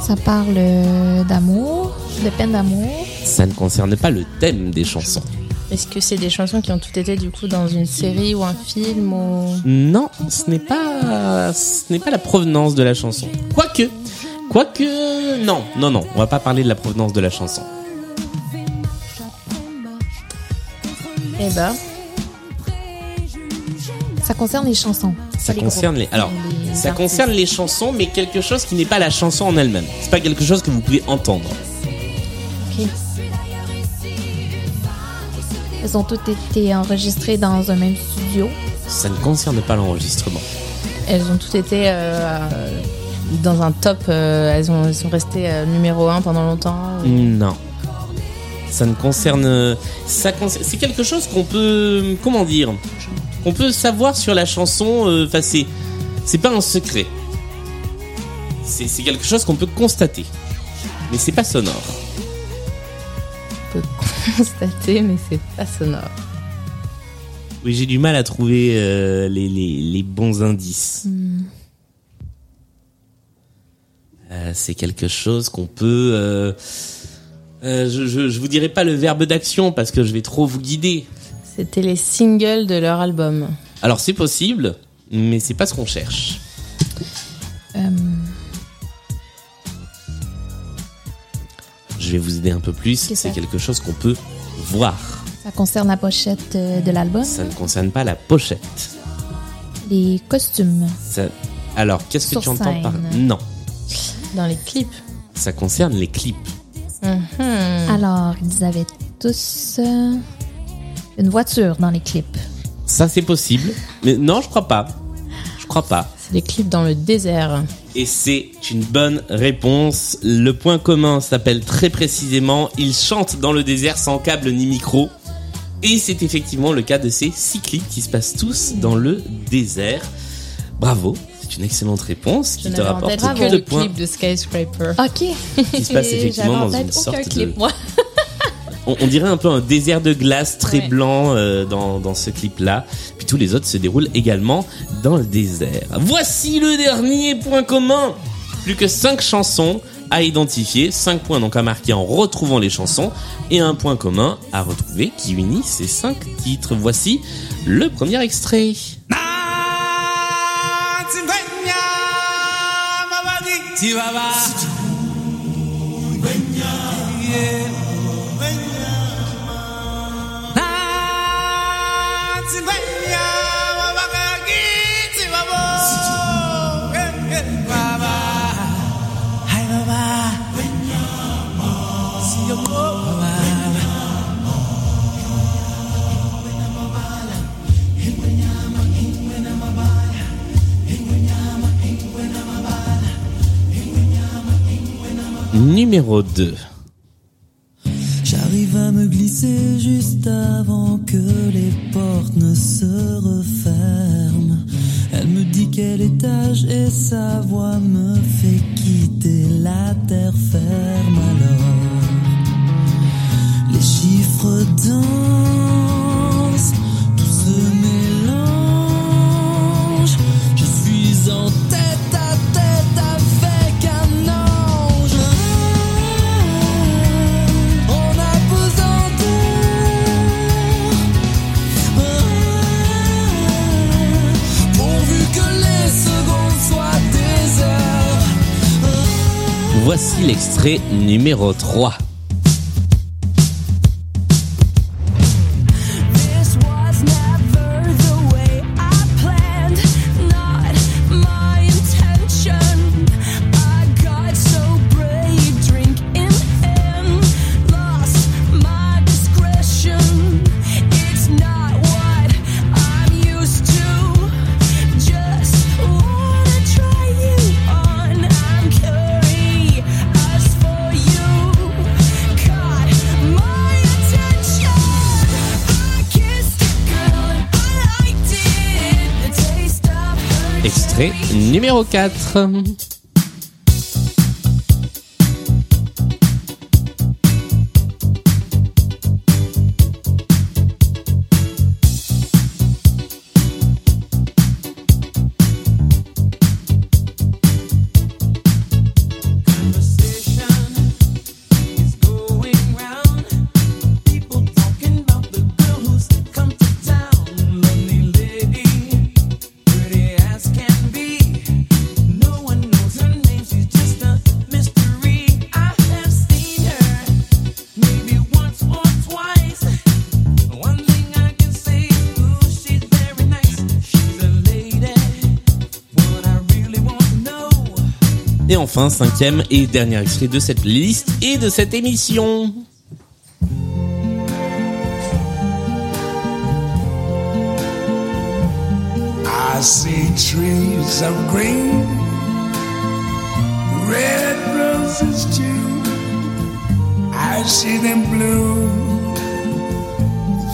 ça parle euh, d'amour, de peine d'amour. Ça ne concerne pas le thème des chansons. Est-ce que c'est des chansons qui ont toutes été du coup dans une série ou un film ou... Non, ce n'est pas, ce n'est pas la provenance de la chanson. Quoique, quoique, non, non, non, on va pas parler de la provenance de la chanson. Eh ben, Ça concerne les chansons. Ça les concerne les, alors, les ça artistes. concerne les chansons, mais quelque chose qui n'est pas la chanson en elle-même. C'est pas quelque chose que vous pouvez entendre. Elles ont toutes été enregistrées dans un même studio. Ça ne concerne pas l'enregistrement. elles ont toutes été euh, dans un top. euh, elles, ont, elles sont restées euh, numéro 1 pendant longtemps. ou- Non. Ça ne concerne, ça c'est quelque chose qu'on peut, comment dire, qu'on peut savoir sur la chanson. euh, Enfin, c'est, c'est pas un secret. C'est, c'est quelque chose qu'on peut constater, mais c'est pas sonore. On peut [LAUGHS] constater, mais c'est pas sonore. Oui, j'ai du mal à trouver euh, les, les, les bons indices. Euh, c'est quelque chose qu'on peut. Euh, je, je, je vous dirai pas le verbe d'action parce que je vais trop vous guider. C'était les singles de leur album. Alors c'est possible, mais c'est pas ce qu'on cherche. Euh, Je vais vous aider un peu plus. C'est quelque chose qu'on peut voir. ça concerne la pochette euh, de l'album. Ça ne concerne pas la pochette. Les costumes. Ça- Alors, qu'est-ce que tu entends par. Non, Dans les clips. ça concerne les clips. Mhm. Alors, ils avaient tous euh, une voiture dans les clips. Ça c'est possible, mais non, je crois pas. Je crois pas. C'est les clips dans le désert. Et c'est une bonne réponse. Le point commun s'appelle très précisément Ils chantent dans le désert sans câble ni micro. Et c'est effectivement le cas de ces six clips qui se passent tous dans le désert. Bravo, c'est une excellente réponse qui Je te rapporte que de le points. clip de Skyscraper. Ok. Qui se passe [LAUGHS] effectivement dans une aucun sorte clip, de- moi. [LAUGHS] On, on dirait un peu un désert de glace très Ouais. blanc euh, dans, dans ce clip-là. Puis tous les autres se déroulent également dans le désert. Voici le dernier point commun. Plus que cinq chansons à identifier, 5 points donc à marquer en retrouvant les chansons et un point commun à retrouver qui unit ces 5 titres. Voici le premier extrait. Sibaba. Yeah. Numéro 2. J'arrive à me glisser juste avant que les portes ne se referment. Elle me dit quel étage et sa voix me L'extrait numéro 3. Numéro 4. Enfin, cinquième et dernier extrait de cette liste et de cette émission. I see trees of green, red roses too. I see them bloom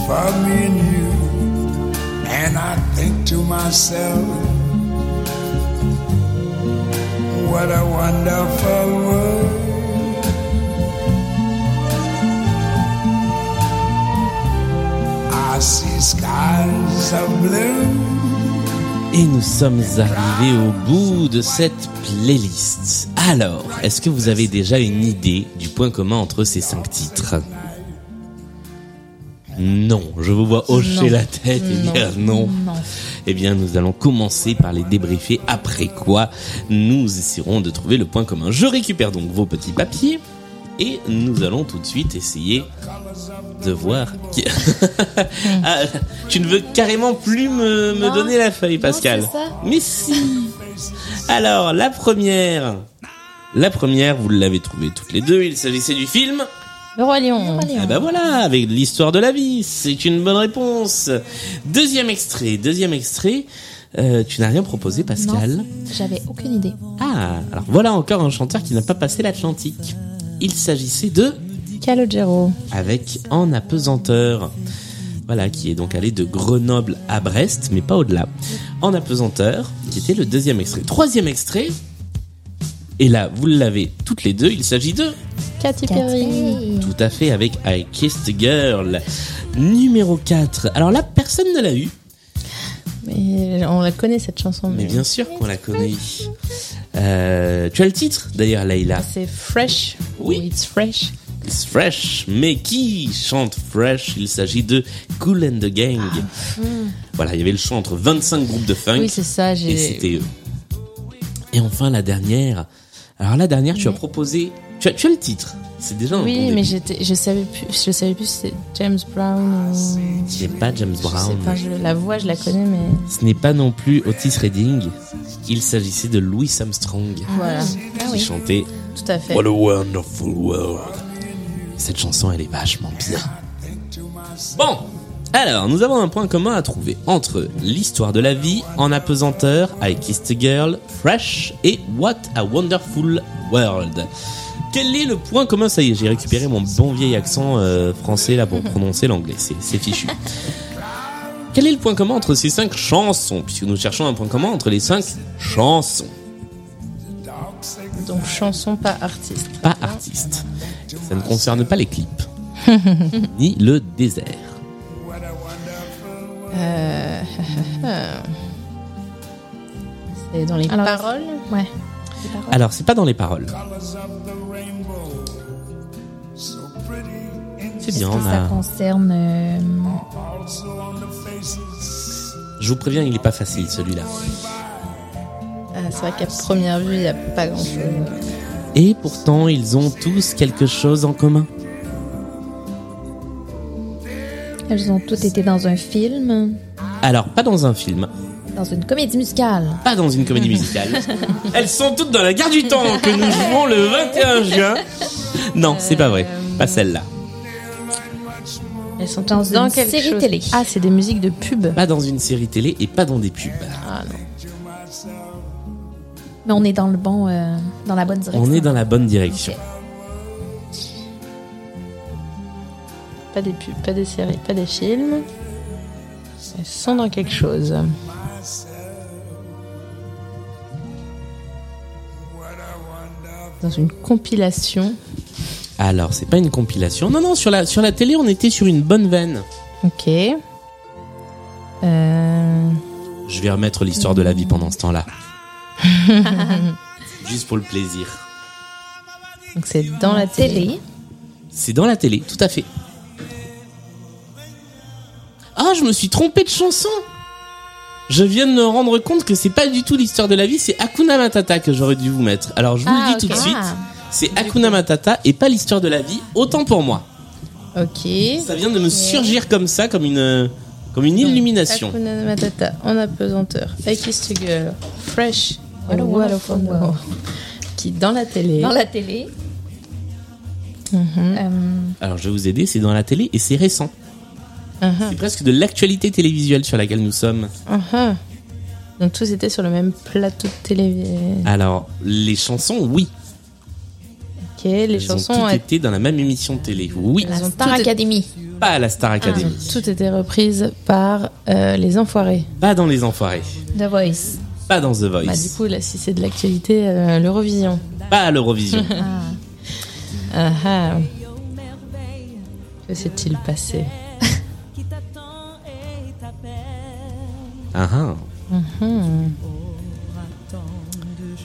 for me and you. And I think to myself, what a wonderful world. I see skies of blue. Et nous sommes arrivés au bout de cette playlist. Alors, est-ce que vous avez déjà une idée du point commun entre ces cinq titres? Non, je vous vois hocher Non. la tête et Non. dire non. Non. Eh bien, nous allons commencer par les débriefer, après quoi nous essaierons de trouver le point commun. Je récupère donc vos petits papiers et nous allons tout de suite essayer de voir qui... [LAUGHS] Ah, tu ne veux carrément plus me, donner la feuille, Pascal. ça. Mais si Alors, la première... La première, vous l'avez trouvée toutes les deux, il s'agissait du film Le Roi Lion. ah bah voilà, avec l'histoire de la vie, c'est une bonne réponse. Deuxième extrait, deuxième extrait. Euh, tu n'as rien proposé, Pascal. Non, j'avais aucune idée. Ah, alors voilà encore un chanteur qui n'a pas passé l'Atlantique. Il s'agissait de Calogero. avec En apesanteur. Voilà, qui est donc allé de Grenoble à Brest, mais pas au-delà. En apesanteur, qui était le deuxième extrait. Troisième extrait. Et là, vous l'avez toutes les deux. Il s'agit de Katy Perry. Tout à fait, avec I Kissed a Girl. Numéro 4. Alors là, personne ne l'a eu. Mais on la connaît cette chanson. Mais bien sûr qu'on la connaît. Euh, tu as le titre d'ailleurs, Leïla. C'est Fresh. Oui. Ou It's Fresh. It's Fresh. Mais qui chante Fresh? Il s'agit de Cool and the Gang. Voilà, il y avait le chant entre 25 groupes de funk. Ah. Oui, c'est ça. et J'ai. c'était eux. Et enfin la dernière. Alors la dernière, tu as proposé. Tu as, tu as le titre. C'est déjà un Oui, bon mais j'étais, je savais plus, je savais plus si c'est James Brown ou. Ce n'est pas James Je sais Brown. pas, je- la voix, je la connais, mais Ce n'est pas non plus Otis Redding. Il s'agissait de Louis Armstrong voilà. Ah qui chantait Tout à fait. What a Wonderful World. Cette chanson, elle est vachement bien. Bon, alors nous avons un point commun à trouver entre l'histoire de la vie en apesanteur I Kissed a Girl, Fresh et What a Wonderful World. Quel est le point commun? Ça y est, j'ai récupéré mon bon vieil accent euh, français là pour [LAUGHS] prononcer l'anglais. C'est fichu. Quel est le point commun entre ces cinq chansons? Puisque nous cherchons un point commun entre les cinq chansons, Donc chanson, pas artiste. pas artistes. Ça ne concerne pas les clips, [LAUGHS] ni le désert. Euh, [LAUGHS] c'est dans les Alors, paroles? Ouais. Alors, c'est pas dans les paroles. C'est bien, on Ça concerne. euh, Je vous préviens, il est pas facile celui-là. Ah, c'est vrai qu'à première vue, il n'y a pas grand chose. Et pourtant, ils ont tous quelque chose en commun. elles ont toutes été dans un film, Alors, pas dans un film, dans une comédie musicale. pas dans une comédie musicale. [LAUGHS] Elles sont toutes dans la gare du temps que nous jouons le 21 juin. Non, c'est pas vrai. Pas celle-là. Elles sont Dans dans une quelque série chose. télé. Ah, c'est des musiques de pub. Pas dans une série télé et pas dans des pubs. Ah non. Mais on est dans le bon, euh, dans la bonne direction. On est dans la bonne direction. Pas des pubs, pas des séries, pas des films. Elles sont dans quelque chose. Dans une compilation. Alors, c'est pas une compilation. Non, non, sur la, sur la télé, on était sur une bonne veine. Ok. Euh... Je vais remettre l'histoire de la vie pendant ce temps-là. [LAUGHS] Juste pour le plaisir. Donc c'est dans la télé. télé. C'est dans la télé, tout à fait. Ah, je me suis trompé de chanson. Je viens de me rendre compte que c'est pas du tout l'histoire de la vie, c'est Hakuna Matata que j'aurais dû vous mettre. Alors je vous Ah, le dis tout ok. de suite, Ah. c'est Hakuna Matata et pas l'histoire de la vie, autant pour moi. Ok. Ça vient de me surgir comme ça, comme une, comme une illumination. Hakuna Matata en apesanteur. I Kissed a Girl. Fresh. What a wonderful world. Qui dans la télé. Dans la télé. Mhm. Euh, Alors je vais vous aider, c'est dans la télé et c'est récent. Mhm. C'est presque de l'actualité télévisuelle sur laquelle nous sommes. Mhm. Donc tous étaient sur le même plateau de télé. Alors, les chansons, oui. Ok, les Elles chansons. ont toutes été dans la même émission de télé. Oui, la Star Academy. pas à la Star Academy. Toutes étaient reprises par euh, les Enfoirés. Pas dans Les Enfoirés. The Voice. Pas dans The Voice. Bah, du coup, là, si c'est de l'actualité, euh, l'Eurovision. Pas à l'Eurovision. [LAUGHS] Ah ah. Que s'est-il passé? Ah ah. Mhm.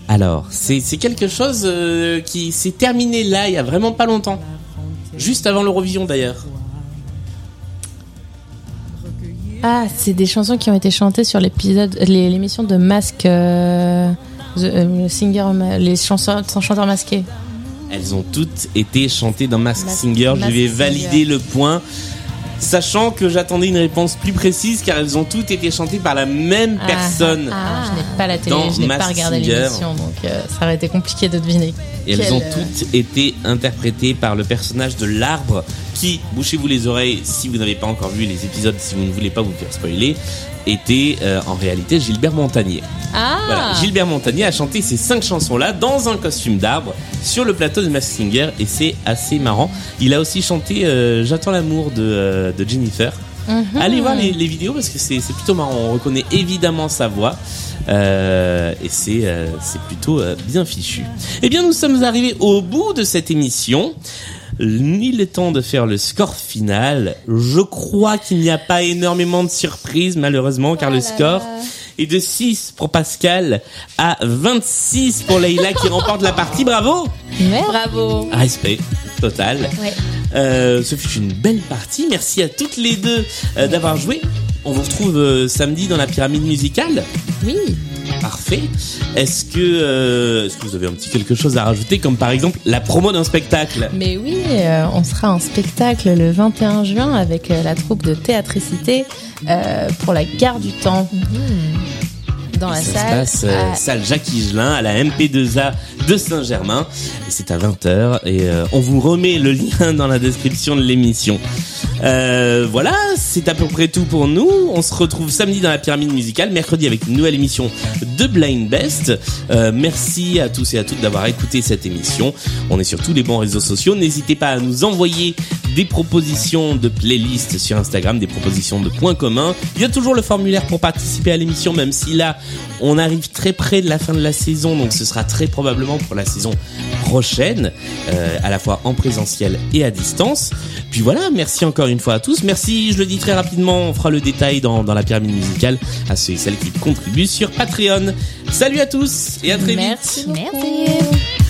Alors, c'est c'est quelque chose euh, qui s'est terminé là, il y a vraiment pas longtemps. Juste avant l'Eurovision d'ailleurs. Ah, c'est des chansons qui ont été chantées sur l'épisode, les- l'émission de Masque, euh, The- euh, Singer, Ma- les chansons sans chanteurs masqués. Elles ont toutes été chantées dans Mask Mask- Singer. Je Mask vais Singer. valider le point. Sachant que j'attendais une réponse plus précise car elles ont toutes été chantées par la même Ah, personne. Ah, je n'ai pas la télé, je n'ai pas regardé l'émission, donc euh, ça aurait été compliqué de deviner. Et elles Quelle, ont euh, toutes été interprétées par le personnage de l'arbre qui, bouchez-vous les oreilles si vous n'avez pas encore vu les épisodes, si vous ne voulez pas vous faire spoiler, était euh, en réalité Gilbert Montagnier. Ah Voilà, Gilbert Montagnier a chanté ces cinq chansons-là dans un costume d'arbre sur le plateau de Mask Singer et c'est assez marrant. Il a aussi chanté euh, J'attends l'amour de, euh, de Jennifer. Mhm. Allez voir les, les vidéos parce que c'est plutôt marrant. On reconnaît évidemment sa voix euh, et c'est euh, c'est plutôt euh, bien fichu. Eh bien, nous sommes arrivés au bout de cette émission. Il est temps de faire le score final. Je crois qu'il n'y a pas énormément de surprises, malheureusement, car le score est de 6 pour Pascal à 26 pour Leïla qui remporte la partie. Bravo Bravo. Respect total. Ouais. Euh, ce fut une belle partie. Merci à toutes les deux euh, d'avoir joué. On vous retrouve euh, samedi dans la pyramide musicale. Oui. Parfait. Est-ce que, euh, est-ce que vous avez un petit quelque chose à rajouter, comme par exemple la promo d'un spectacle? Mais oui, euh, on sera en spectacle le 21 juin avec euh, la troupe de théâtricité euh, pour la gare du temps. Dans la salle. passe euh, à- salle Jacques Higelin à la MP2A de Saint-Germain. C'est à 20h. Et euh, on vous remet le lien dans la description de l'émission. Euh, voilà, c'est à peu près tout pour nous. On se retrouve samedi dans la pyramide musicale, mercredi avec une nouvelle émission de Blind Best. Merci à tous et à toutes d'avoir écouté cette émission. On est sur tous les bons réseaux sociaux. N'hésitez pas à nous envoyer des propositions de playlists sur Instagram, des propositions de points communs. Il y a toujours le formulaire pour participer à l'émission, même si là, on arrive très près de la fin de la saison, donc ce sera très probablement pour la saison prochaine, euh, à la fois en présentiel et à distance. Puis voilà, merci encore une fois à tous. Merci, je le dis très rapidement, on fera le détail dans, dans la pyramide musicale à ceux et celles qui contribuent sur Patreon. Salut à tous et à très vite. Merci beaucoup. Merci.